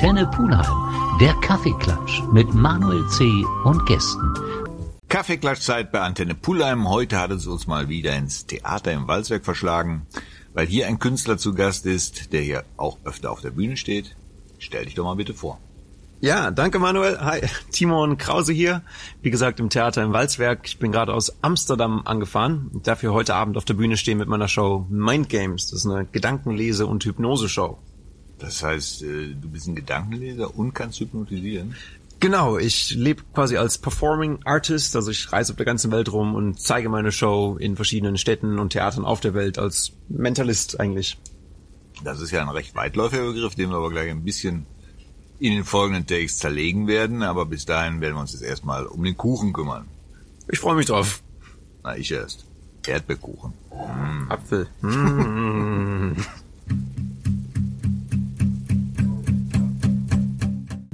Antenne Pulheim, der Kaffeeklatsch mit Manuel C. und Gästen. Kaffeeklatschzeit bei Antenne Pulheim. Heute hat es uns mal wieder ins Theater im Walzwerk verschlagen, weil hier ein Künstler zu Gast ist, der hier auch öfter auf der Bühne steht. Stell dich doch mal bitte vor. Ja, danke Manuel. Hi, Timon Krause hier. Wie gesagt, im Theater im Walzwerk. Ich bin gerade aus Amsterdam angefahren und darf hier heute Abend auf der Bühne stehen mit meiner Show Mind Games. Das ist eine Gedankenlese- und Hypnose-Show. Das heißt, äh, du bist ein Gedankenleser und kannst hypnotisieren? Genau, ich lebe quasi als Performing Artist, also ich reise auf der ganzen Welt rum und zeige meine Show in verschiedenen Städten und Theatern auf der Welt als Mentalist eigentlich. Das ist ja ein recht weitläufiger Begriff, den wir aber gleich ein bisschen in den folgenden Takes zerlegen werden, aber bis dahin werden wir uns jetzt erstmal um den Kuchen kümmern. Ich freue mich drauf. Na, ich erst. Erdbeerkuchen. Mm. Apfel. Mm.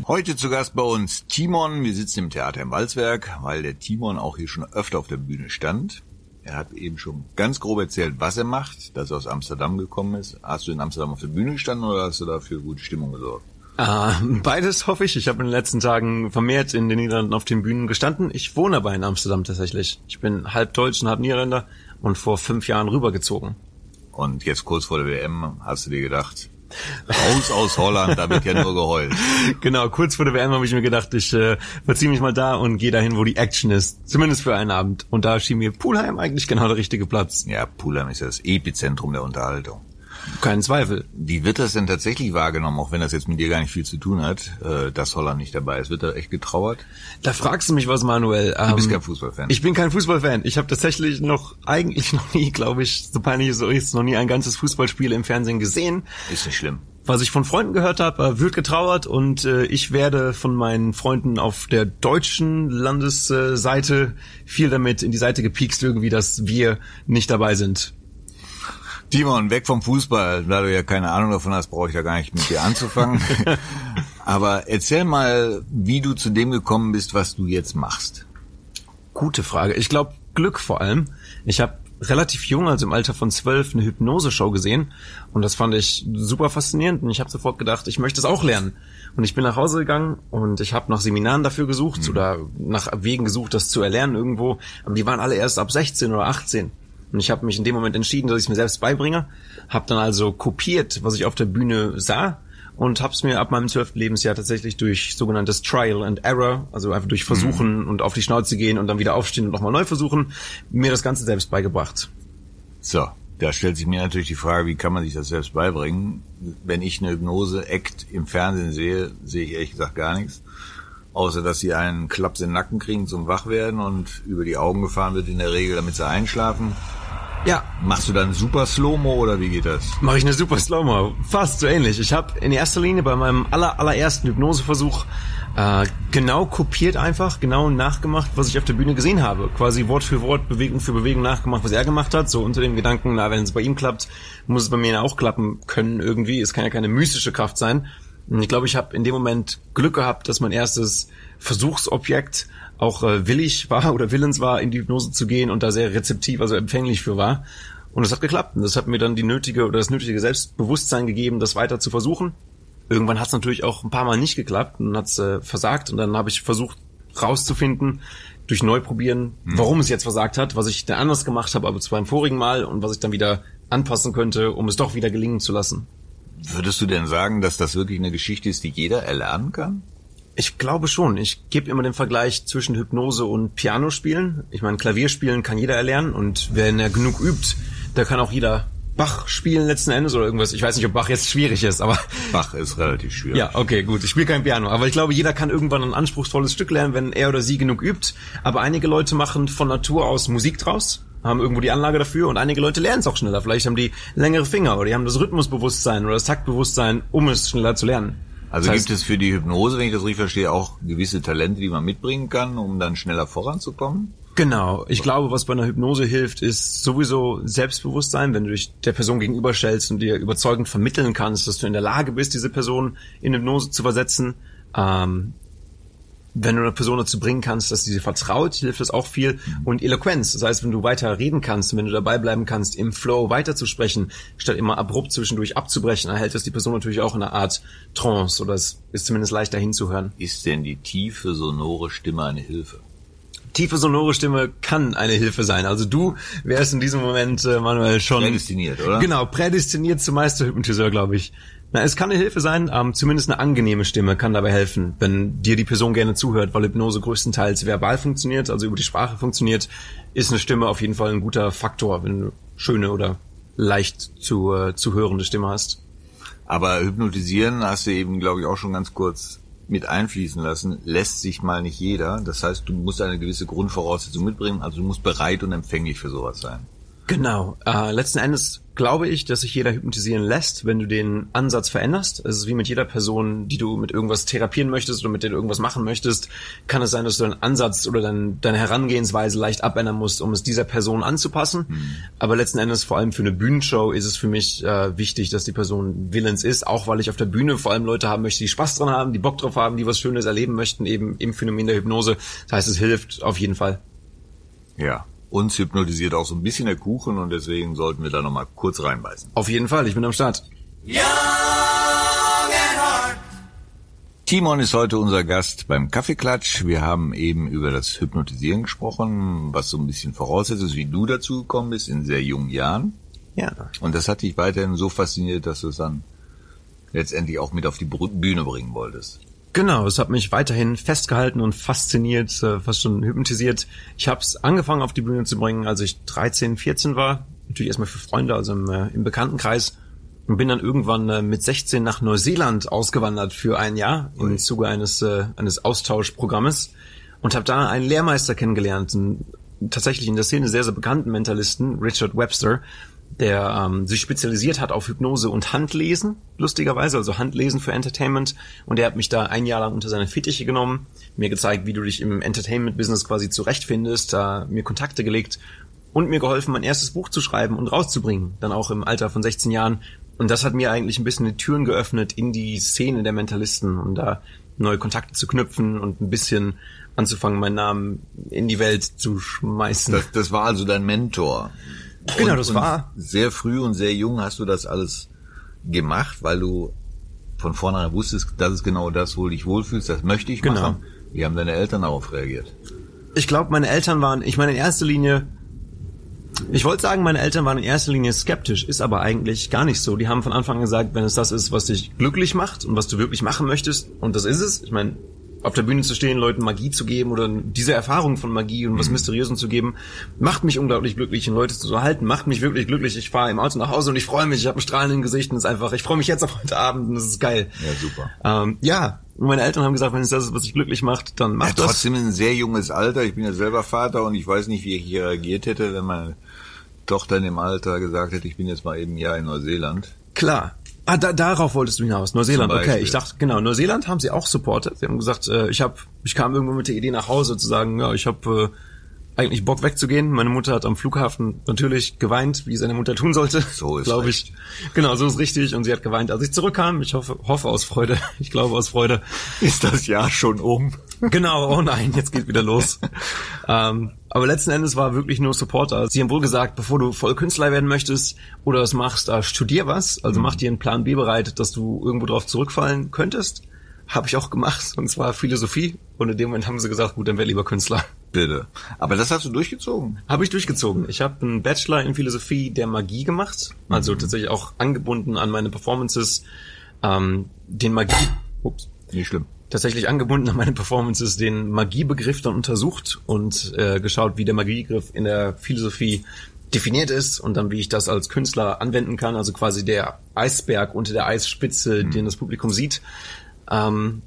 Heute zu Gast bei uns Timon. Wir sitzen im Theater im Walzwerk, weil der Timon auch hier schon öfter auf der Bühne stand. Er hat eben schon ganz grob erzählt, was er macht, dass er aus Amsterdam gekommen ist. Hast du in Amsterdam auf der Bühne gestanden oder hast du dafür gute Stimmung gesorgt? Uh, beides hoffe ich. Ich habe in den letzten Tagen vermehrt in den Niederlanden auf den Bühnen gestanden. Ich wohne aber in Amsterdam tatsächlich. Ich bin halb Deutsch und halb Niederländer und vor fünf Jahren rübergezogen. Und jetzt kurz vor der WM hast du dir gedacht, raus aus Holland, da wird ja nur geheult. Genau, kurz vor der WM habe ich mir gedacht, ich äh, verziehe mich mal da und gehe dahin, wo die Action ist. Zumindest für einen Abend. Und da schien mir Pulheim eigentlich genau der richtige Platz. Ja, Pulheim ist ja das Epizentrum der Unterhaltung. Kein Zweifel. Wie wird das denn tatsächlich wahrgenommen, auch wenn das jetzt mit dir gar nicht viel zu tun hat, äh, dass Holland nicht dabei ist? Wird da echt getrauert? Da fragst du mich was, Manuel. Du bist ähm, kein Fußballfan. Ich bin kein Fußballfan. Ich habe tatsächlich noch, eigentlich noch nie, glaube ich, so peinlich so ist, noch nie ein ganzes Fußballspiel im Fernsehen gesehen. Ist nicht schlimm. Was ich von Freunden gehört habe, wird getrauert und äh, ich werde von meinen Freunden auf der deutschen Landesseite viel damit in die Seite gepiekst irgendwie, dass wir nicht dabei sind. Timon, weg vom Fußball. Da du ja keine Ahnung davon hast, brauche ich da gar nicht mit dir anzufangen. Aber erzähl mal, wie du zu dem gekommen bist, was du jetzt machst. Gute Frage. Ich glaube, Glück vor allem. Ich habe relativ jung, also im Alter von zwölf, eine Hypnose-Show gesehen und das fand ich super faszinierend und ich habe sofort gedacht, ich möchte es auch lernen. Und ich bin nach Hause gegangen und ich habe nach Seminaren dafür gesucht mhm. oder nach Wegen gesucht, das zu erlernen irgendwo, aber die waren alle erst ab 16 oder 18. Und ich habe mich in dem Moment entschieden, dass ich es mir selbst beibringe. Habe dann also kopiert, was ich auf der Bühne sah und habe es mir ab meinem zwölften Lebensjahr tatsächlich durch sogenanntes Trial and Error, also einfach durch Versuchen mhm. und auf die Schnauze gehen und dann wieder aufstehen und nochmal neu versuchen, mir das Ganze selbst beigebracht. So, da stellt sich mir natürlich die Frage, wie kann man sich das selbst beibringen? Wenn ich eine Hypnose-Act im Fernsehen sehe, sehe ich ehrlich gesagt gar nichts. Außer, dass sie einen Klaps in den Nacken kriegen zum Wachwerden und über die Augen gefahren wird in der Regel, damit sie einschlafen. Ja. Machst du dann super Slow-Mo oder wie geht das? Mache ich eine super Slow-Mo. Fast so ähnlich. Ich habe in erster Linie bei meinem aller, allerersten Hypnoseversuch äh, genau kopiert einfach, genau nachgemacht, was ich auf der Bühne gesehen habe. Quasi Wort für Wort, Bewegung für Bewegung nachgemacht, was er gemacht hat. So unter dem Gedanken, na, wenn es bei ihm klappt, muss es bei mir auch klappen können irgendwie. Es kann ja keine mystische Kraft sein. Ich glaube, ich habe in dem Moment Glück gehabt, dass mein erstes Versuchsobjekt auch äh, willig war oder willens war, in die Hypnose zu gehen und da sehr rezeptiv, also empfänglich für war. Und es hat geklappt. Und das hat mir dann die nötige oder das nötige Selbstbewusstsein gegeben, das weiter zu versuchen. Irgendwann hat es natürlich auch ein paar Mal nicht geklappt und hat es äh, versagt. Und dann habe ich versucht rauszufinden, durch Neuprobieren, hm. warum es jetzt versagt hat, was ich da anders gemacht habe, aber zwar im vorigen Mal und was ich dann wieder anpassen könnte, um es doch wieder gelingen zu lassen. Würdest du denn sagen, dass das wirklich eine Geschichte ist, die jeder erlernen kann? Ich glaube schon. Ich gebe immer den Vergleich zwischen Hypnose und Pianospielen. Ich meine, Klavierspielen kann jeder erlernen und wenn er genug übt, da kann auch jeder Bach spielen letzten Endes oder irgendwas. Ich weiß nicht, ob Bach jetzt schwierig ist, aber Bach ist relativ schwierig. Ja, okay, gut. Ich spiele kein Piano, aber ich glaube, jeder kann irgendwann ein anspruchsvolles Stück lernen, wenn er oder sie genug übt. Aber einige Leute machen von Natur aus Musik draus, haben irgendwo die Anlage dafür und einige Leute lernen es auch schneller. Vielleicht haben die längere Finger oder die haben das Rhythmusbewusstsein oder das Taktbewusstsein, um es schneller zu lernen. Also das heißt, gibt es für die Hypnose, wenn ich das richtig verstehe, auch gewisse Talente, die man mitbringen kann, um dann schneller voranzukommen? Genau. Ich glaube, was bei einer Hypnose hilft, ist sowieso Selbstbewusstsein, wenn du dich der Person gegenüberstellst und dir überzeugend vermitteln kannst, dass du in der Lage bist, diese Person in Hypnose zu versetzen. Ähm, wenn du eine Person dazu bringen kannst, dass sie dir vertraut, hilft das auch viel. Und Eloquenz, das heißt, wenn du weiter reden kannst, wenn du dabei bleiben kannst, im Flow weiterzusprechen, statt immer abrupt zwischendurch abzubrechen, dann hält das die Person natürlich auch in einer Art Trance oder es ist zumindest leichter hinzuhören. Ist denn die tiefe, sonore Stimme eine Hilfe? Tiefe, sonore Stimme kann eine Hilfe sein. Also du wärst in diesem Moment, äh, Manuel, schon... Prädestiniert, oder? Genau, prädestiniert zum Meisterhypnotiseur, glaube ich. Na, es kann eine Hilfe sein, ähm, zumindest eine angenehme Stimme kann dabei helfen, wenn dir die Person gerne zuhört, weil Hypnose größtenteils verbal funktioniert, also über die Sprache funktioniert, ist eine Stimme auf jeden Fall ein guter Faktor, wenn du schöne oder leicht zu, äh, zu hörende Stimme hast. Aber hypnotisieren hast du eben, glaube ich, auch schon ganz kurz mit einfließen lassen, lässt sich mal nicht jeder. Das heißt, du musst eine gewisse Grundvoraussetzung mitbringen, also du musst bereit und empfänglich für sowas sein. Genau. Äh, letzten Endes glaube ich, dass sich jeder hypnotisieren lässt, wenn du den Ansatz veränderst. Es ist wie mit jeder Person, die du mit irgendwas therapieren möchtest oder mit der du irgendwas machen möchtest, kann es sein, dass du deinen Ansatz oder dein, deine Herangehensweise leicht abändern musst, um es dieser Person anzupassen. Mhm. Aber letzten Endes, vor allem für eine Bühnenshow, ist es für mich äh, wichtig, dass die Person willens ist, auch weil ich auf der Bühne vor allem Leute haben möchte, die Spaß dran haben, die Bock drauf haben, die was Schönes erleben möchten, eben im Phänomen der Hypnose. Das heißt, es hilft auf jeden Fall. Ja, uns hypnotisiert auch so ein bisschen der Kuchen und deswegen sollten wir da nochmal kurz reinbeißen. Auf jeden Fall, ich bin am Start. Timon ist heute unser Gast beim Kaffeeklatsch. Wir haben eben über das Hypnotisieren gesprochen, was so ein bisschen voraussetzt ist, wie du dazu gekommen bist in sehr jungen Jahren. Ja. Und das hat dich weiterhin so fasziniert, dass du es dann letztendlich auch mit auf die Bühne bringen wolltest. Genau, es hat mich weiterhin festgehalten und fasziniert, äh, fast schon hypnotisiert. Ich habe es angefangen auf die Bühne zu bringen, als ich 13, 14 war. Natürlich erstmal für Freunde, also im, äh, im Bekanntenkreis. Und bin dann irgendwann äh, mit 16 nach Neuseeland ausgewandert für ein Jahr im Zuge eines, eines Austauschprogrammes und habe da einen Lehrmeister kennengelernt, einen tatsächlich in der Szene sehr, sehr bekannten Mentalisten, Richard Webster, der ähm, sich spezialisiert hat auf Hypnose und Handlesen, lustigerweise, also Handlesen für Entertainment. Und er hat mich da ein Jahr lang unter seine Fittiche genommen, mir gezeigt, wie du dich im Entertainment-Business quasi zurechtfindest, da mir Kontakte gelegt und mir geholfen, mein erstes Buch zu schreiben und rauszubringen, dann auch im Alter von 16 Jahren. Und das hat mir eigentlich ein bisschen die Türen geöffnet in die Szene der Mentalisten und da neue Kontakte zu knüpfen und ein bisschen anzufangen, meinen Namen in die Welt zu schmeißen. Das, das war also dein Mentor. Genau, und, das war. Sehr früh und sehr jung hast du das alles gemacht, weil du von vornherein wusstest, das ist genau das, wo du dich wohlfühlst, das möchte ich Genau. machen. Wie haben deine Eltern darauf reagiert? Ich glaube, meine Eltern waren, ich meine in erster Linie, ich wollte sagen, meine Eltern waren in erster Linie skeptisch, ist aber eigentlich gar nicht so. Die haben von Anfang an gesagt, wenn es das ist, was dich glücklich macht und was du wirklich machen möchtest, und das ist es, ich meine, auf der Bühne zu stehen, Leuten Magie zu geben oder diese Erfahrung von Magie und was Mysteriösem zu geben, macht mich unglaublich glücklich und Leute zu halten, macht mich wirklich glücklich. Ich fahre im Auto nach Hause und ich freue mich, ich habe ein strahlenden Gesicht und es ist einfach, ich freue mich jetzt auf heute Abend und das ist geil. Ja, super. Ähm, ja, und meine Eltern haben gesagt, wenn es das ist, was dich glücklich macht, dann mach Ja, das. trotzdem ein sehr junges Alter. Ich bin ja selber Vater und ich weiß nicht, wie ich hier reagiert hätte, wenn meine Tochter in dem Alter gesagt hätte, ich bin jetzt mal eben ein Jahr in Neuseeland. Klar. Ah, da, darauf wolltest du hinaus. Neuseeland, okay. Ich dachte, genau, Neuseeland haben sie auch supportet. Sie haben gesagt, äh, ich hab, ich kam irgendwo mit der Idee nach Hause zu sagen, ja, ich habe äh, eigentlich Bock wegzugehen. Meine Mutter hat am Flughafen natürlich geweint, wie seine Mutter tun sollte. So ist glaube ich. Genau, so ist richtig. Und sie hat geweint, als ich zurückkam. Ich hoffe, hoffe aus Freude. Ich glaube aus Freude. Ist das Jahr schon um? Genau, oh nein, jetzt geht wieder los. ähm, aber letzten Endes war wirklich nur Supporter. Sie haben wohl gesagt, bevor du voll Künstler werden möchtest oder das machst, äh, studier was. Also mach dir einen Plan B bereit, dass du irgendwo drauf zurückfallen könntest. Habe ich auch gemacht, und zwar Philosophie. Und in dem Moment haben sie gesagt, gut, dann wär lieber Künstler. Bitte. Aber das hast du durchgezogen. Habe ich durchgezogen. Ich habe einen Bachelor in Philosophie der Magie gemacht, also tatsächlich auch angebunden an meine Performances. Ähm, den Magie, ups, Nicht schlimm. tatsächlich angebunden an meine Performances den Magiebegriff dann untersucht und äh, geschaut, wie der Magiebegriff in der Philosophie definiert ist und dann wie ich das als Künstler anwenden kann, also quasi der Eisberg unter der Eisspitze, den das Publikum sieht. Ähm,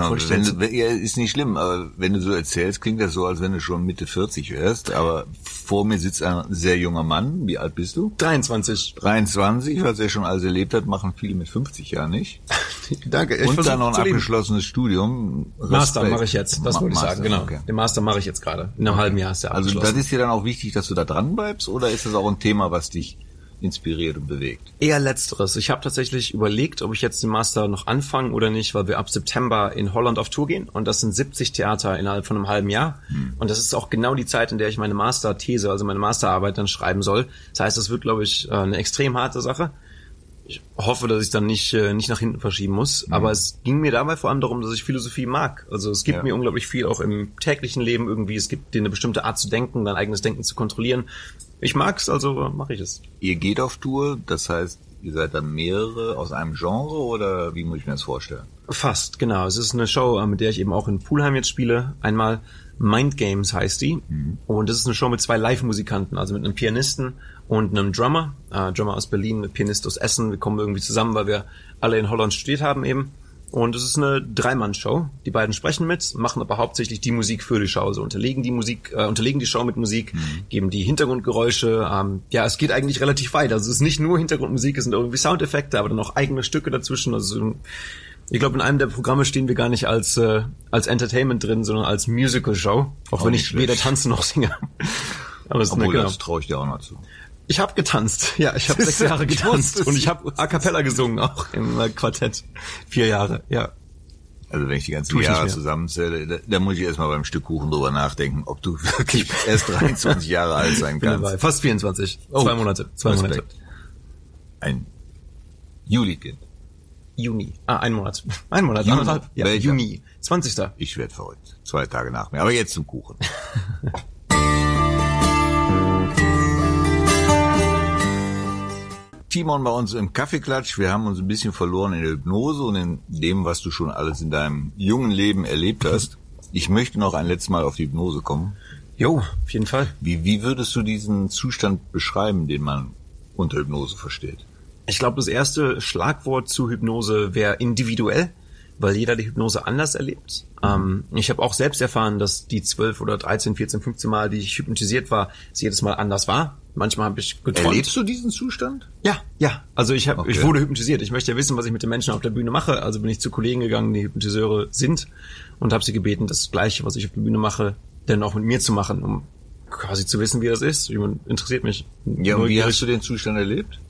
Tja, Wollte ich wenn, du- ja, ist nicht schlimm, aber wenn du so erzählst, klingt das so, als wenn du schon Mitte 40 wärst. Aber vor mir sitzt ein sehr junger Mann. Wie alt bist du? 23. 23, was er schon alles erlebt hat, machen viele mit 50 Jahren nicht. Danke. Ich Und dann noch ein abgeschlossenes Studium. Master mache ich jetzt, das Ma- wollte ich Master, sagen, genau. okay. Den Master mache ich jetzt gerade. In einem halben Jahr ist der Also das ist dir dann auch wichtig, dass du da dran bleibst oder ist das auch ein Thema, was dich inspiriert und bewegt? Eher letzteres. Ich habe tatsächlich überlegt, ob ich jetzt den Master noch anfange oder nicht, weil wir ab September in Holland auf Tour gehen und das sind 70 Theater innerhalb von einem halben Jahr. Hm. Und das ist auch genau die Zeit, in der ich meine Masterthese, also meine Masterarbeit dann schreiben soll. Das heißt, das wird, glaube ich, äh, eine extrem harte Sache. Ich hoffe, dass ich dann nicht, äh, nicht nach hinten verschieben muss. Mhm. Aber es ging mir dabei vor allem darum, dass ich Philosophie mag. Also es gibt ja. mir unglaublich viel auch im täglichen Leben irgendwie. Es gibt dir eine bestimmte Art zu denken, dein eigenes Denken zu kontrollieren. Ich mag's, also mache ich es. Ihr geht auf Tour, das heißt, ihr seid dann mehrere aus einem Genre oder wie muss ich mir das vorstellen? Fast, genau. Es ist eine Show, äh, mit der ich eben auch in Poolheim jetzt spiele. Einmal Mind Games heißt die. Mhm. Und das ist eine Show mit zwei Live-Musikanten, also mit einem Pianisten und einem Drummer. Äh, Drummer aus Berlin, Pianist aus Essen. Wir kommen irgendwie zusammen, weil wir alle in Holland studiert haben eben. Und es ist eine Dreimann-Show. Die beiden sprechen mit, machen aber hauptsächlich die Musik für die Show. Also unterlegen die Musik, äh, unterlegen die Show mit Musik, mhm. geben die Hintergrundgeräusche. Ähm, ja, es geht eigentlich relativ weit. Also es ist nicht nur Hintergrundmusik, es sind irgendwie Soundeffekte, aber dann auch eigene Stücke dazwischen. Also ich glaube, in einem der Programme stehen wir gar nicht als äh, als Entertainment drin, sondern als Musical-Show. Auch, auch wenn ich weder tanze noch singe. aber es Obwohl, genau. das traue ich dir auch noch zu. Ich habe getanzt, ja, ich habe sechs Jahre getanzt und ich habe a cappella gesungen auch im äh, Quartett. Vier Jahre, ja. Also wenn ich die ganzen Jahre zusammenzähle, da, da muss ich erstmal beim Stück Kuchen drüber nachdenken, ob du wirklich erst 23 Jahre alt sein kannst. Dabei. Fast 24. Oh, zwei Monate. Zwei Respekt. Monate. Ein Juli-Kind. Juni. Ah, ein Monat. Ein Monat, Juni. anderthalb. Ja, Welcher? Juni. 20. Ich werde verrückt. Zwei Tage nach mir. Aber jetzt zum Kuchen. Timon bei uns im Kaffeeklatsch. Wir haben uns ein bisschen verloren in der Hypnose und in dem, was du schon alles in deinem jungen Leben erlebt hast. Ich möchte noch ein letztes Mal auf die Hypnose kommen. Jo, auf jeden Fall. Wie, wie würdest du diesen Zustand beschreiben, den man unter Hypnose versteht? Ich glaube, das erste Schlagwort zu Hypnose wäre individuell, weil jeder die Hypnose anders erlebt. Ähm, ich habe auch selbst erfahren, dass die 12 oder 13, 14, 15 Mal, die ich hypnotisiert war, es jedes Mal anders war. Manchmal habe ich geträumt. Erlebst du diesen Zustand? Ja, ja. Also ich habe, okay. ich wurde hypnotisiert. Ich möchte ja wissen, was ich mit den Menschen auf der Bühne mache. Also bin ich zu Kollegen gegangen, die Hypnotiseure sind, und habe sie gebeten, das Gleiche, was ich auf der Bühne mache, dann auch mit mir zu machen, um quasi zu wissen, wie das ist. Interessiert mich. Ja, und wie hast du den Zustand erlebt?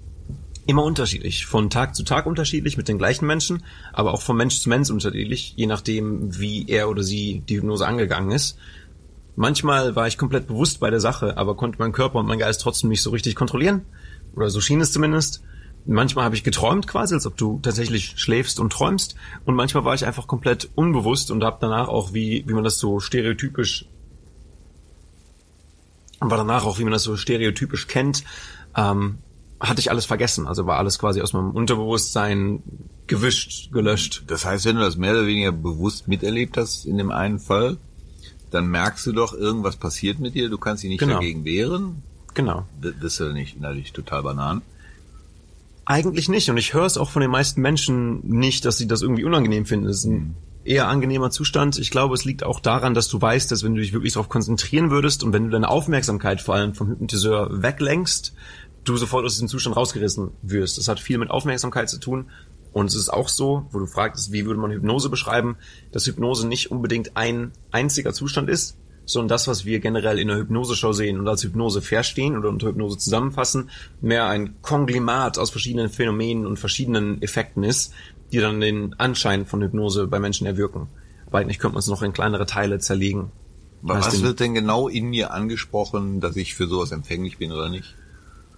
Immer unterschiedlich, von Tag zu Tag unterschiedlich mit den gleichen Menschen, aber auch von Mensch zu Mensch unterschiedlich, je nachdem, wie er oder sie die Hypnose angegangen ist. Manchmal war ich komplett bewusst bei der Sache, aber konnte mein Körper und mein Geist trotzdem nicht so richtig kontrollieren. Oder so schien es zumindest. Manchmal habe ich geträumt quasi, als ob du tatsächlich schläfst und träumst. Und manchmal war ich einfach komplett unbewusst und habe danach auch, wie, wie man das so stereotypisch war danach auch, wie man das so stereotypisch kennt, ähm, hatte ich alles vergessen. Also war alles quasi aus meinem Unterbewusstsein gewischt, gelöscht. Das heißt, wenn du das mehr oder weniger bewusst miterlebt hast in dem einen Fall, dann merkst du doch, irgendwas passiert mit dir, du kannst dich nicht genau. dagegen wehren. Genau. Das ist ja nicht innerlich total banan. Eigentlich nicht. Und ich höre es auch von den meisten Menschen nicht, dass sie das irgendwie unangenehm finden. Das ist ein mhm. eher angenehmer Zustand. Ich glaube, es liegt auch daran, dass du weißt, dass wenn du dich wirklich darauf konzentrieren würdest und wenn du deine Aufmerksamkeit vor allem vom Hypnotiseur weglenkst, du sofort aus diesem Zustand rausgerissen wirst. Das hat viel mit Aufmerksamkeit zu tun und es ist auch so, wo du fragst, wie würde man Hypnose beschreiben, dass Hypnose nicht unbedingt ein einziger Zustand ist, sondern das, was wir generell in der Hypnoseshow sehen und als Hypnose verstehen oder unter Hypnose zusammenfassen, mehr ein Konglimat aus verschiedenen Phänomenen und verschiedenen Effekten ist, die dann den Anschein von Hypnose bei Menschen erwirken. Aber eigentlich könnte man es noch in kleinere Teile zerlegen. Was wird denn genau in mir angesprochen, dass ich für sowas empfänglich bin oder nicht?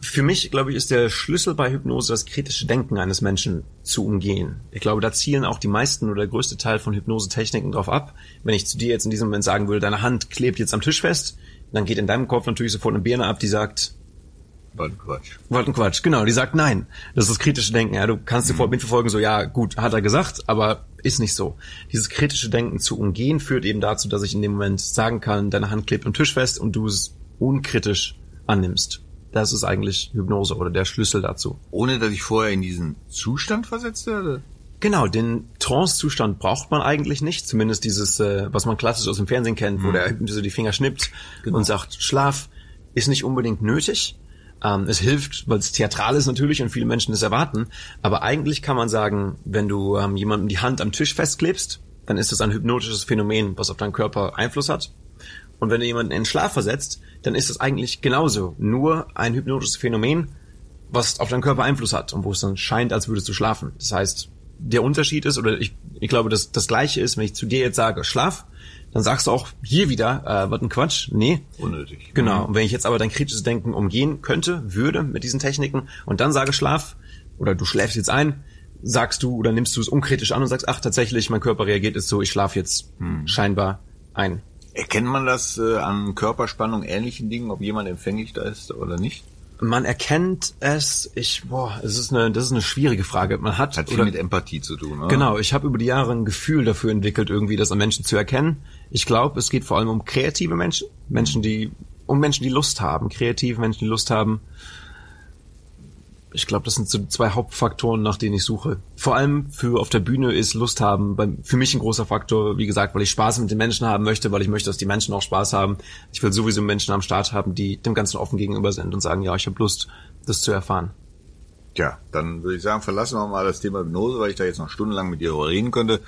Für mich, glaube ich, ist der Schlüssel bei Hypnose das kritische Denken eines Menschen zu umgehen. Ich glaube, da zielen auch die meisten oder der größte Teil von Hypnose-Techniken drauf ab. Wenn ich zu dir jetzt in diesem Moment sagen würde, deine Hand klebt jetzt am Tisch fest, dann geht in deinem Kopf natürlich sofort eine Birne ab, die sagt, Wollten Quatsch. Wollten Quatsch, genau. Die sagt nein. Das ist das kritische Denken. Ja, du kannst dir mhm. mitverfolgen, so ja, gut, hat er gesagt, aber ist nicht so. Dieses kritische Denken zu umgehen führt eben dazu, dass ich in dem Moment sagen kann, deine Hand klebt am Tisch fest und du es unkritisch annimmst. Das ist eigentlich Hypnose oder der Schlüssel dazu. Ohne dass ich vorher in diesen Zustand versetzt werde? Genau, den Trance-Zustand braucht man eigentlich nicht. Zumindest dieses, äh, was man klassisch aus dem Fernsehen kennt, wo mhm. der Hypnose die Finger schnippt genau. und sagt, Schlaf ist nicht unbedingt nötig. Ähm, es hilft, weil es theatral ist natürlich und viele Menschen es erwarten. Aber eigentlich kann man sagen, wenn du ähm, jemandem die Hand am Tisch festklebst, dann ist das ein hypnotisches Phänomen, was auf deinen Körper Einfluss hat. Und wenn du jemanden in Schlaf versetzt, dann ist das eigentlich genauso. Nur ein hypnotisches Phänomen, was auf deinen Körper Einfluss hat und wo es dann scheint, als würdest du schlafen. Das heißt, der Unterschied ist, oder ich, ich glaube, dass das Gleiche ist, wenn ich zu dir jetzt sage, schlaf, dann sagst du auch hier wieder, äh, was ein Quatsch, nee. Unnötig. Genau. Und wenn ich jetzt aber dein kritisches Denken umgehen könnte, würde mit diesen Techniken und dann sage Schlaf, oder du schläfst jetzt ein, sagst du oder nimmst du es unkritisch an und sagst, ach tatsächlich, mein Körper reagiert jetzt so, ich schlafe jetzt hm. scheinbar ein. Erkennt man das äh, an Körperspannung, ähnlichen Dingen, ob jemand empfänglich da ist oder nicht? Man erkennt es, ich, boah, es ist eine, das ist eine schwierige Frage. Man hat, hat viel oder, mit Empathie zu tun, oder? Genau, ich habe über die Jahre ein Gefühl dafür entwickelt, irgendwie das an Menschen zu erkennen. Ich glaube, es geht vor allem um kreative Menschen, Menschen, die, um Menschen, die Lust haben, kreative Menschen, die Lust haben, ich glaube, das sind so zwei Hauptfaktoren, nach denen ich suche. Vor allem für auf der Bühne ist Lust haben bei, für mich ein großer Faktor, wie gesagt, weil ich Spaß mit den Menschen haben möchte, weil ich möchte, dass die Menschen auch Spaß haben. Ich will sowieso Menschen am Start haben, die dem Ganzen offen gegenüber sind und sagen, ja, ich habe Lust, das zu erfahren. Tja, dann würde ich sagen, verlassen wir mal das Thema Hypnose, weil ich da jetzt noch stundenlang mit dir darüber reden könnte.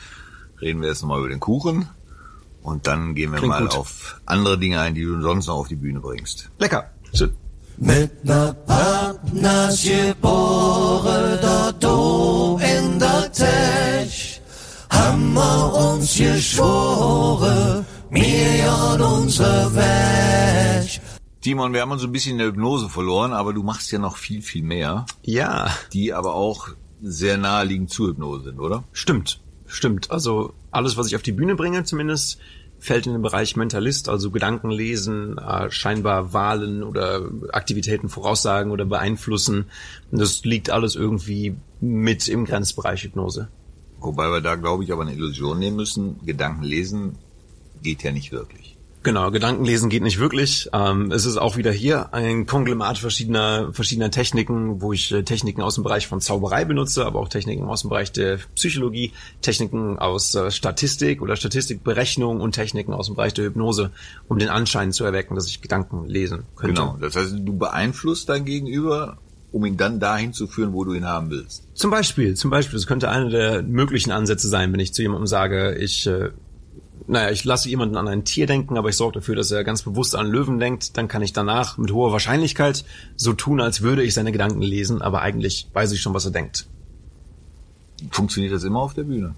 Reden wir jetzt nochmal über den Kuchen und dann gehen wir Klingt mal gut. auf andere Dinge ein, die du sonst noch auf die Bühne bringst. Lecker. Schön. Mit ner Partners geboren dort do in der Tech, haben wir uns geschworen, mir und unsere Weg. Timon, wir haben uns ein bisschen in der Hypnose verloren, aber du machst ja noch viel, viel mehr. Ja. Die aber auch sehr naheliegend zur Hypnose sind, oder? Stimmt, stimmt. Also alles, was ich auf die Bühne bringe zumindest, fällt in den Bereich Mentalist, also Gedanken lesen, äh, scheinbar Wahlen oder Aktivitäten voraussagen oder beeinflussen. Das liegt alles irgendwie mit im Grenzbereich Hypnose. Wobei wir da, glaube ich, aber eine Illusion nehmen müssen. Gedanken lesen geht ja nicht wirklich. Genau, Gedankenlesen geht nicht wirklich. Ähm, es ist auch wieder hier ein Konglomerat verschiedener, verschiedener Techniken, wo ich äh, Techniken aus dem Bereich von Zauberei benutze, aber auch Techniken aus dem Bereich der Psychologie, Techniken aus äh, Statistik oder Statistikberechnung und Techniken aus dem Bereich der Hypnose, um den Anschein zu erwecken, dass ich Gedanken lesen könnte. Genau, das heißt, du beeinflusst dein Gegenüber um ihn dann dahin zu führen, wo du ihn haben willst. Zum Beispiel, zum Beispiel, das könnte einer der möglichen Ansätze sein, wenn ich zu jemandem sage, ich äh, naja, ich lasse jemanden an ein Tier denken, aber ich sorge dafür, dass er ganz bewusst an Löwen denkt, dann kann ich danach mit hoher Wahrscheinlichkeit so tun, als würde ich seine Gedanken lesen, aber eigentlich weiß ich schon, was er denkt. Funktioniert das immer auf der Bühne?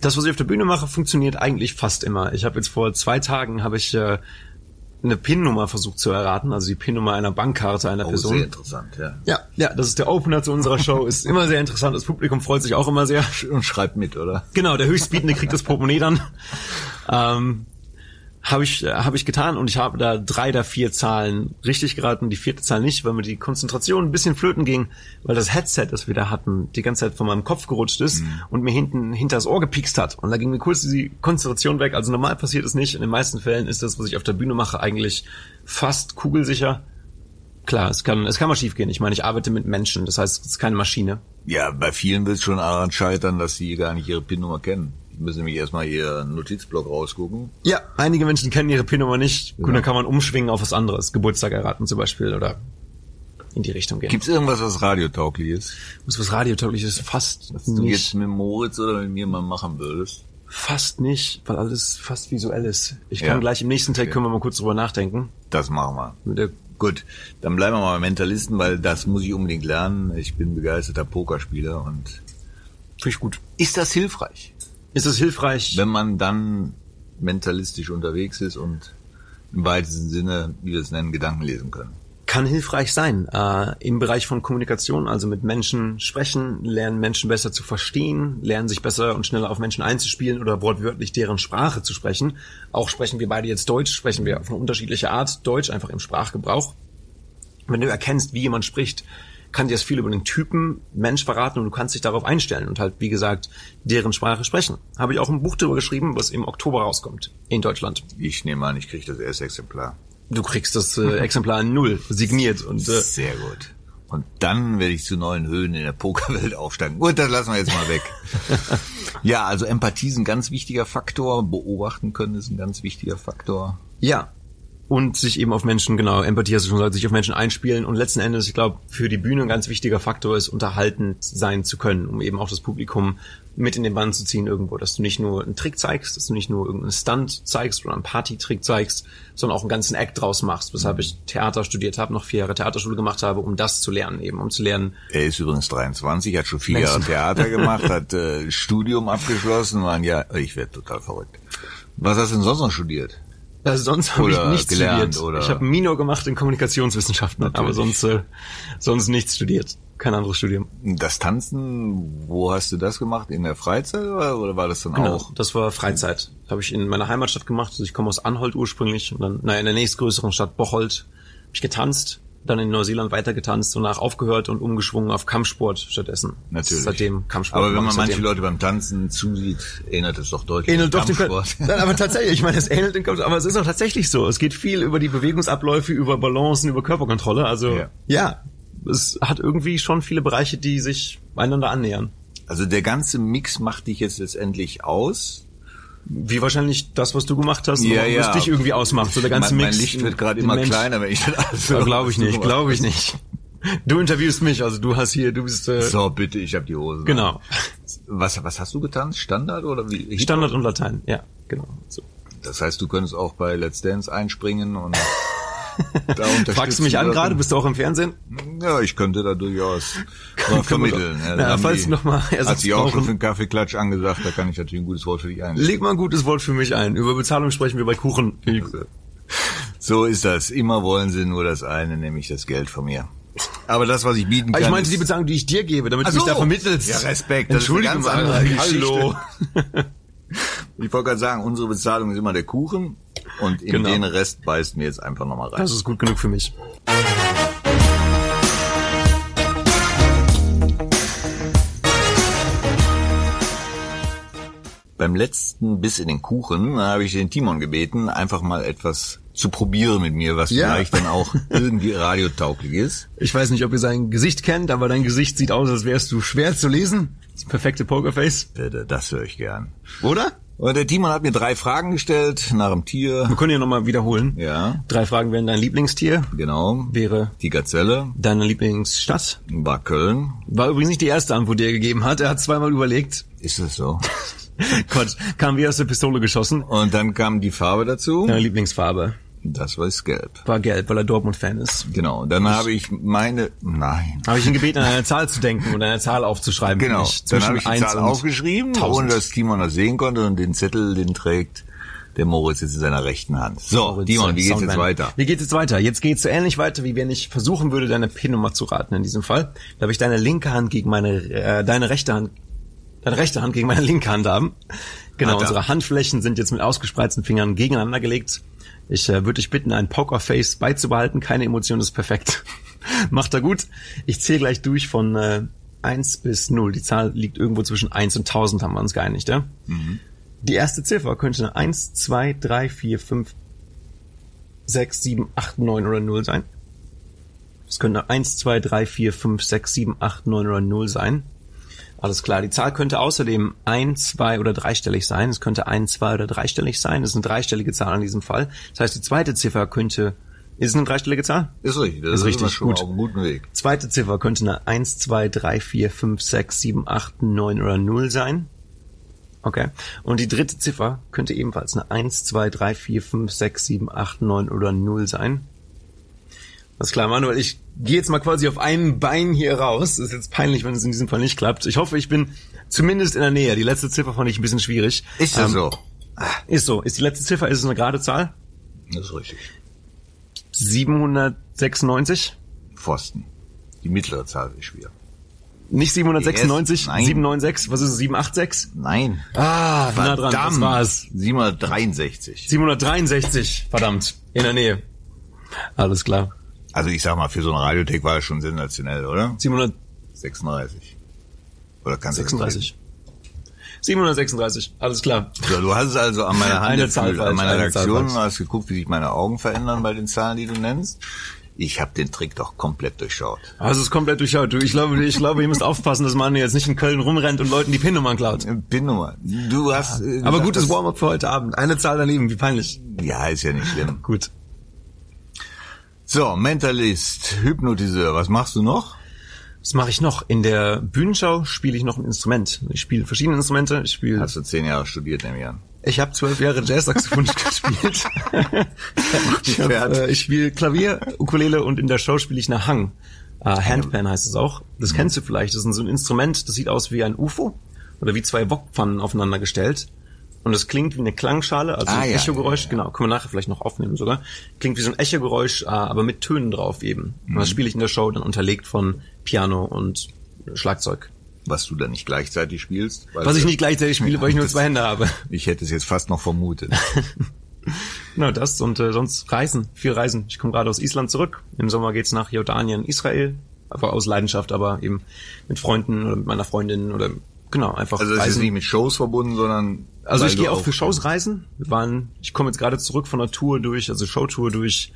Das, was ich auf der Bühne mache, funktioniert eigentlich fast immer. Ich habe jetzt vor zwei Tagen habe ich äh, eine PIN-Nummer versucht zu erraten, also die PIN-Nummer einer Bankkarte einer oh, Person. Sehr interessant, ja. Ja, ja, das ist der Opener zu unserer Show. Ist immer sehr interessant. Das Publikum freut sich auch immer sehr. Und schreibt mit, oder? Genau, der Höchstbietende kriegt das Portemonnaie dann. Ähm, habe ich äh, habe ich getan und ich habe da drei der vier Zahlen richtig geraten, die vierte Zahl nicht, weil mir die Konzentration ein bisschen flöten ging, weil das Headset, das wir da hatten, die ganze Zeit von meinem Kopf gerutscht ist mhm. und mir hinten hinter das Ohr gepikst hat und da ging mir kurz die Konzentration weg. Also normal passiert es nicht. In den meisten Fällen ist das, was ich auf der Bühne mache, eigentlich fast kugelsicher. Klar, es kann es kann mal schiefgehen. Ich meine, ich arbeite mit Menschen, das heißt, es ist keine Maschine. Ja, bei vielen wird es schon daran scheitern, dass sie gar nicht ihre PIN-Nummer kennen müssen nämlich erstmal ihr Notizblock rausgucken. Ja, einige Menschen kennen ihre PIN-Nummer nicht. Gut, dann kann man umschwingen auf was anderes. Geburtstag erraten zum Beispiel oder in die Richtung gehen. Gibt's irgendwas, was radiotauglich ist? Was, was radiotauglich ist? Fast was nicht. du jetzt mit Moritz oder mit mir mal machen würdest? Fast nicht, weil alles fast visuell ist. Ich kann ja. gleich im nächsten Tag okay. können wir mal kurz drüber nachdenken. Das machen wir. Gut, dann bleiben wir mal Mentalisten, weil das muss ich unbedingt lernen. Ich bin begeisterter Pokerspieler und finde ich gut. Ist das hilfreich? Ist es hilfreich? Wenn man dann mentalistisch unterwegs ist und im weitesten Sinne, wie wir es nennen, Gedanken lesen können. Kann hilfreich sein. Äh, Im Bereich von Kommunikation, also mit Menschen sprechen, lernen Menschen besser zu verstehen, lernen sich besser und schneller auf Menschen einzuspielen oder wortwörtlich deren Sprache zu sprechen. Auch sprechen wir beide jetzt Deutsch, sprechen wir auf eine unterschiedliche Art Deutsch, einfach im Sprachgebrauch. Wenn du erkennst, wie jemand spricht, kann dir das viel über den Typen Mensch verraten und du kannst dich darauf einstellen und halt, wie gesagt, deren Sprache sprechen. Habe ich auch ein Buch darüber geschrieben, was im Oktober rauskommt in Deutschland. Ich nehme an, ich kriege das erste Exemplar. Du kriegst das äh, Exemplar in Null, signiert. und äh, Sehr gut. Und dann werde ich zu neuen Höhen in der Pokerwelt aufsteigen. Gut, das lassen wir jetzt mal weg. ja, also Empathie ist ein ganz wichtiger Faktor. Beobachten können ist ein ganz wichtiger Faktor. Ja, und sich eben auf Menschen, genau, Empathie hast du schon gesagt, sich auf Menschen einspielen und letzten Endes, ich glaube, für die Bühne ein ganz wichtiger Faktor ist, unterhaltend sein zu können, um eben auch das Publikum mit in den Bann zu ziehen irgendwo, dass du nicht nur einen Trick zeigst, dass du nicht nur irgendeinen Stunt zeigst oder einen Partytrick zeigst, sondern auch einen ganzen Act draus machst, weshalb ich Theater studiert habe, noch vier Jahre Theaterschule gemacht habe, um das zu lernen eben, um zu lernen. Er ist übrigens 23, hat schon vier Jahre Theater gemacht, hat äh, Studium abgeschlossen, war ein Jahr, ich werde total verrückt. Was hast du denn sonst noch studiert? Also sonst habe ich nichts gelernt, studiert. oder? Ich habe Minor gemacht in Kommunikationswissenschaften, aber Natürlich. sonst äh, sonst nichts studiert. Kein anderes Studium. Das Tanzen, wo hast du das gemacht? In der Freizeit oder, oder war das dann Genau, auch? das war Freizeit. Habe ich in meiner Heimatstadt gemacht. Also ich komme aus Anholt ursprünglich und dann, naja, in der nächstgrößeren Stadt Bocholt habe ich getanzt, dann in Neuseeland weiter getanzt, danach aufgehört und umgeschwungen auf Kampfsport stattdessen. Natürlich. Seitdem Kampfsport. Aber wenn man manche. Leute beim Tanzen zusieht, erinnert es doch deutlich Ähnelt doch dem Kampfsport. Nein, aber tatsächlich, ich meine, es ähnelt dem Kampfsport, aber es ist auch tatsächlich so. Es geht viel über die Bewegungsabläufe, über Balancen, über Körperkontrolle. Also Ja. ja, es hat irgendwie schon viele Bereiche, die sich einander annähern. Also der ganze Mix macht dich jetzt letztendlich aus. Wie wahrscheinlich das, was du gemacht hast, Ja, ja. was dich irgendwie ausmacht. So der ganze mein, Mix. mein Licht wird gerade immer Mensch- kleiner, wenn ich das alles höre, glaube ich nicht, glaube ich nicht. Du interviewst mich, also du hast hier, du bist äh, So, bitte, ich habe die Hose. genau. Was, was hast du getanzt? Standard oder wie? Standard und Latein, ja, genau. So. Das heißt, du könntest auch bei Let's Dance einspringen und da. Fragst du mich an gerade? Bist du auch im Fernsehen? Ja, ich könnte da durchaus mal vermitteln. Ja, Na, falls die- du noch mal Hat sich auch schon für einen Kaffeeklatsch angesagt, da kann ich natürlich ein gutes Wort für dich ein. Leg mal ein gutes Wort für mich ein. Über Bezahlung sprechen wir bei Kuchen. So ist das. Immer wollen sie nur das eine, nämlich das Geld von mir. Aber das, was ich bieten kann. Ich meinte die Bezahlung, die ich dir gebe, damit Ach du mich so. da vermittelst. Ja, Respekt. Das ist eine ganz andere Geschichte. Hallo. Ich wollte gerade sagen, unsere Bezahlung ist immer der Kuchen und in Genau. den Rest beißen wir jetzt einfach nochmal rein. Das ist gut genug für mich. Beim letzten Biss in den Kuchen habe ich den Timon gebeten, einfach mal etwas zu probieren mit mir, was Ja. vielleicht dann auch irgendwie radiotauglich ist. Ich weiß nicht, ob ihr sein Gesicht kennt, aber dein Gesicht sieht aus, als wärst du schwer zu lesen. Das perfekte Pokerface. Äh, Das höre ich gern. Oder? Und der Timon hat mir drei Fragen gestellt nach dem Tier. Wir können ja nochmal wiederholen. Ja, Drei Fragen wären dein Lieblingstier, genau. wäre Die Gazelle deine Lieblingsstadt. war Köln. War übrigens nicht die erste Antwort, die er gegeben hat. Er hat zweimal überlegt. Ist das so? Quatsch, kam wie aus der Pistole geschossen. Und dann kam die Farbe dazu. Deine Lieblingsfarbe Das war Gelb. war gelb, weil er Dortmund-Fan ist. Genau. Dann habe ich meine. Nein. Habe ich ihn gebeten, an eine Zahl zu denken und eine Zahl aufzuschreiben. Genau. mich. Dann habe ich die 1 Zahl aufgeschrieben, 1000. ohne dass Timon das sehen konnte und den Zettel, den trägt der Moritz jetzt in seiner rechten Hand. So, Moritz, Timon, wie geht's jetzt weiter? Wie geht's jetzt weiter? Jetzt geht's so ähnlich weiter, wie wenn ich versuchen würde, deine PIN-Nummer zu raten in diesem Fall. Da habe ich deine linke Hand gegen meine, äh, deine rechte Hand, deine rechte Hand gegen meine linke Hand haben. Genau, Ah, unsere Handflächen sind jetzt mit ausgespreizten Fingern gegeneinander gelegt. Ich äh, würde dich bitten, ein Pokerface beizubehalten. Keine Emotion ist perfekt. Macht er gut. Ich zähle gleich durch von äh, 1 bis 0. Die Zahl liegt irgendwo zwischen 1 und 1000, haben wir uns geeinigt, ja? Die erste Ziffer könnte eine 1, 2, 3, 4, 5, 6, 7, 8, 9 oder 0 sein. Es könnte 1, 2, 3, 4, 5, 6, 7, 8, 9 oder 0 sein. Alles klar. Die Zahl könnte außerdem ein, zwei oder dreistellig sein. Es könnte ein, zwei oder dreistellig sein. Das ist eine dreistellige Zahl in diesem Fall. Das heißt, die zweite Ziffer könnte, ist es eine dreistellige Zahl? Ist richtig. Das Ist ist, richtig, schon gut. auf einem guten Weg. Zweite Ziffer könnte eine 1, 2, 3, 4, 5, 6, 7, 8, 9 oder 0 sein. Okay. Und die dritte Ziffer könnte ebenfalls eine 1, 2, 3, 4, 5, 6, 7, 8, 9 oder 0 sein. Alles klar, Manuel, ich gehe jetzt mal quasi auf einem Bein hier raus. Ist jetzt peinlich, wenn es in diesem Fall nicht klappt. Ich hoffe, ich bin zumindest in der Nähe. Die letzte Ziffer fand ich ein bisschen schwierig. Ist das Ähm, so? Ist so. Ist die letzte Ziffer, ist es eine gerade Zahl? Das ist richtig. 796? Pfosten. Die mittlere Zahl ist schwer. Nicht 796? Yes, nein. 796? Was ist es? 786? Nein. Ah, nah dran, das war's. 763. 763, verdammt, in der Nähe. Alles klar. Also ich sag mal, für so eine Radiothek war das schon sensationell, oder? 736. 36. Oder kannst du das 736, alles klar. So, du hast es also an meiner Hand Zahl falsch, an meiner Reaktion, hast geguckt, wie sich meine Augen verändern bei den Zahlen, die du nennst. Ich habe den Trick doch komplett durchschaut. Also es ist komplett durchschaut. Du, ich glaube, ich glaube, ihr müsst aufpassen, dass man jetzt nicht in Köln rumrennt und Leuten die PIN-Nummern klaut. PIN-Nummer. Du hast... äh, Aber gesagt, gutes das- Warm-up für heute Abend. Eine Zahl daneben, wie peinlich. Ja, ist ja nicht schlimm. Gut. So, Mentalist, Hypnotiseur, was machst du noch? Was mache ich noch? In der Bühnenshow spiele ich noch ein Instrument. Ich spiele verschiedene Instrumente. Ich spiele. Hast du zehn Jahre studiert, nehme ich an. Ich habe zwölf Jahre Jazzsaxophon gespielt. ich hab, äh, ich spiele Klavier, Ukulele und in der Show spiele ich eine Hang. Äh, Handpan heißt es auch. Das kennst du vielleicht. Das ist so ein Instrument, das sieht aus wie ein UFO oder wie zwei Wokpfannen aufeinander gestellt. Und es klingt wie eine Klangschale, also Ah, ein ja, Echogeräusch, ja, ja. genau, können wir nachher vielleicht noch aufnehmen sogar. Klingt wie so ein Echogeräusch, äh, aber mit Tönen drauf eben. Und Mhm. das spiele ich in der Show dann unterlegt von Piano und Schlagzeug. Was du da nicht gleichzeitig spielst? Was ich nicht gleichzeitig spiele, weil ich nur zwei Hände habe. Ich hätte es jetzt fast noch vermutet. Genau, das und äh, sonst Reisen, viel Reisen. Ich komme gerade aus Island zurück. Im Sommer geht's nach Jordanien, Israel, aber aus Leidenschaft, aber eben mit Freunden oder mit meiner Freundin oder genau, einfach Also es ist nicht mit Shows verbunden, sondern Also ich gehe auch für Shows reisen. Wir waren, ich komme jetzt gerade zurück von einer Tour durch, also Showtour durch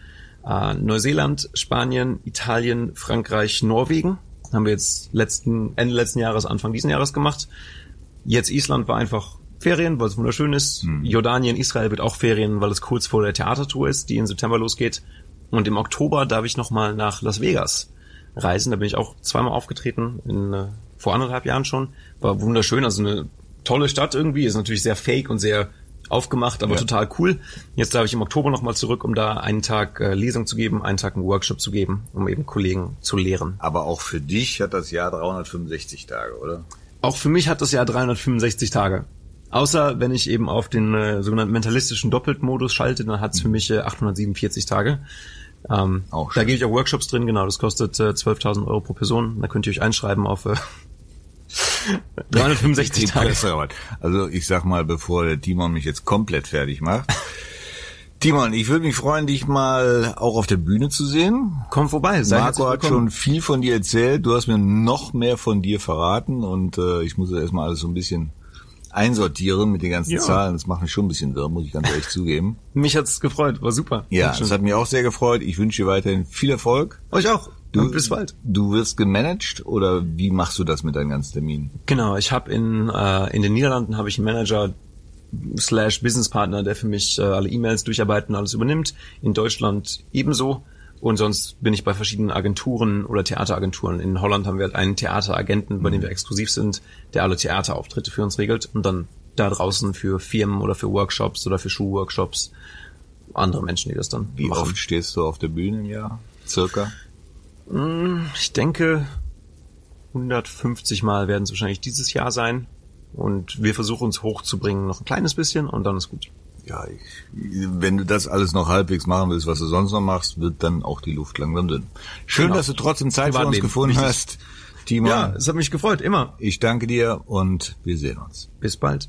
äh, Neuseeland, Spanien, Italien, Frankreich, Norwegen. Haben wir jetzt letzten Ende letzten Jahres, Anfang diesen Jahres gemacht. Jetzt Island war einfach Ferien, weil es wunderschön ist. Jordanien, Israel wird auch Ferien, weil es kurz vor der Theatertour ist, die im September losgeht. Und im Oktober darf ich nochmal nach Las Vegas reisen. Da bin ich auch zweimal aufgetreten, in, äh, vor anderthalb Jahren schon. War wunderschön, also eine tolle Stadt irgendwie. Ist natürlich sehr fake und sehr aufgemacht, aber Ja. total cool. Jetzt darf ich im Oktober nochmal zurück, um da einen Tag äh, Lesung zu geben, einen Tag einen Workshop zu geben, um eben Kollegen zu lehren. Aber auch für dich hat das Jahr 365 Tage, oder? Auch für mich hat das Jahr 365 Tage. Außer wenn ich eben auf den äh, sogenannten mentalistischen Doppeltmodus schalte, dann hat es für mich äh, 847 Tage. Ähm, Auch da gebe ich auch Workshops drin, genau, das kostet äh, 12.000 Euro pro Person. Da könnt ihr euch einschreiben auf äh, 365 Die Tage. Also ich sag mal, bevor der Timon mich jetzt komplett fertig macht. Timon, ich würde mich freuen, dich mal auch auf der Bühne zu sehen. Komm vorbei, seid Marco hat schon viel von dir erzählt. Du hast mir noch mehr von dir verraten und äh, ich muss erstmal alles so ein bisschen einsortieren mit den ganzen Ja. Zahlen. Das macht mich schon ein bisschen wirr, muss ich ganz ehrlich zugeben. Mich hat's gefreut, war super. Ja, es hat mich auch sehr gefreut. Ich wünsche dir weiterhin viel Erfolg. Euch auch. Du, Und bis bald. Du wirst gemanagt oder wie machst du das mit deinen ganzen Terminen? Genau, ich habe in, äh, in den Niederlanden habe ich einen Manager slash Businesspartner, der für mich äh, alle E-Mails durcharbeitet und alles übernimmt. In Deutschland ebenso. Und sonst bin ich bei verschiedenen Agenturen oder Theateragenturen. In Holland haben wir halt einen Theateragenten, bei dem wir exklusiv sind, der alle Theaterauftritte für uns regelt. Und dann da draußen für Firmen oder für Workshops oder für Schulworkshops andere Menschen, die das dann Wie machen. oft stehst du auf der Bühne im Jahr? Circa? Ich denke, 150 Mal werden es wahrscheinlich dieses Jahr sein. Und wir versuchen uns hochzubringen, noch ein kleines bisschen und dann ist gut. Ja, ich, wenn du das alles noch halbwegs machen willst, was du sonst noch machst, wird dann auch die Luft langsam dünn. Schön, Genau. dass du trotzdem Zeit für uns Privatleben, gefunden wichtig. hast. Timon, Ja, es hat mich gefreut, immer. ich danke dir und wir sehen uns. Bis bald.